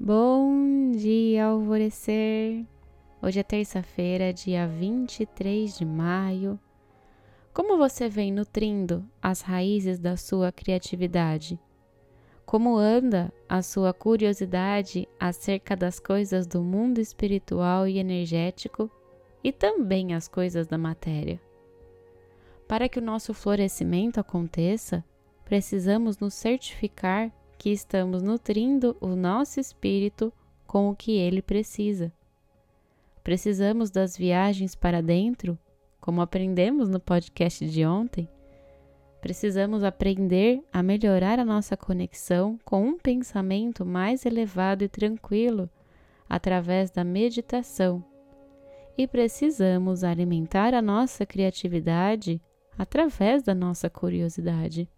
Bom dia, alvorecer! Hoje é terça-feira, dia 23 de maio. Como você vem nutrindo as raízes da sua criatividade? Como anda a sua curiosidade acerca das coisas do mundo espiritual e energético e também as coisas da matéria? Para que o nosso florescimento aconteça, precisamos nos certificar que estamos nutrindo o nosso espírito com o que ele precisa. Precisamos das viagens para dentro, como aprendemos no podcast de ontem. Precisamos aprender a melhorar a nossa conexão com um pensamento mais elevado e tranquilo através da meditação. E precisamos alimentar a nossa criatividade através da nossa curiosidade.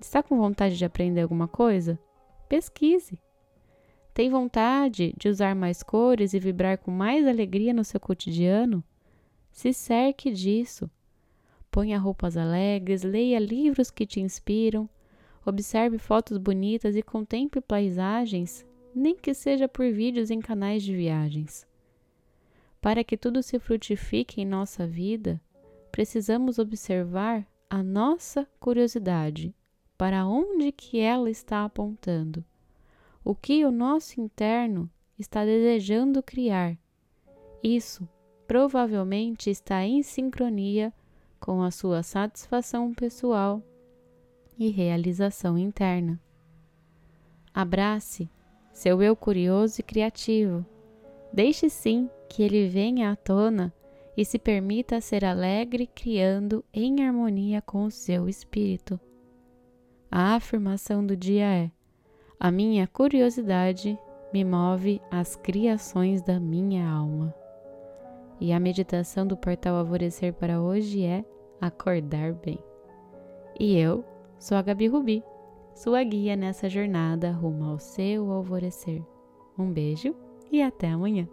Está com vontade de aprender alguma coisa? Pesquise. Tem vontade de usar mais cores e vibrar com mais alegria no seu cotidiano? Se cerque disso. Ponha roupas alegres, leia livros que te inspiram, observe fotos bonitas e contemple paisagens, nem que seja por vídeos em canais de viagens. Para que tudo se frutifique em nossa vida, precisamos observar a nossa curiosidade para onde que ela está apontando, o que o nosso interno está desejando criar. Isso provavelmente está em sincronia com a sua satisfação pessoal e realização interna. Abrace seu eu curioso e criativo. Deixe sim que ele venha à tona e se permita ser alegre, criando em harmonia com o seu espírito. A afirmação do dia é: A minha curiosidade me move às criações da minha alma. E a meditação do portal Alvorecer para hoje é Acordar Bem. E eu sou a Gabi Rubi, sua guia nessa jornada rumo ao seu alvorecer. Um beijo e até amanhã.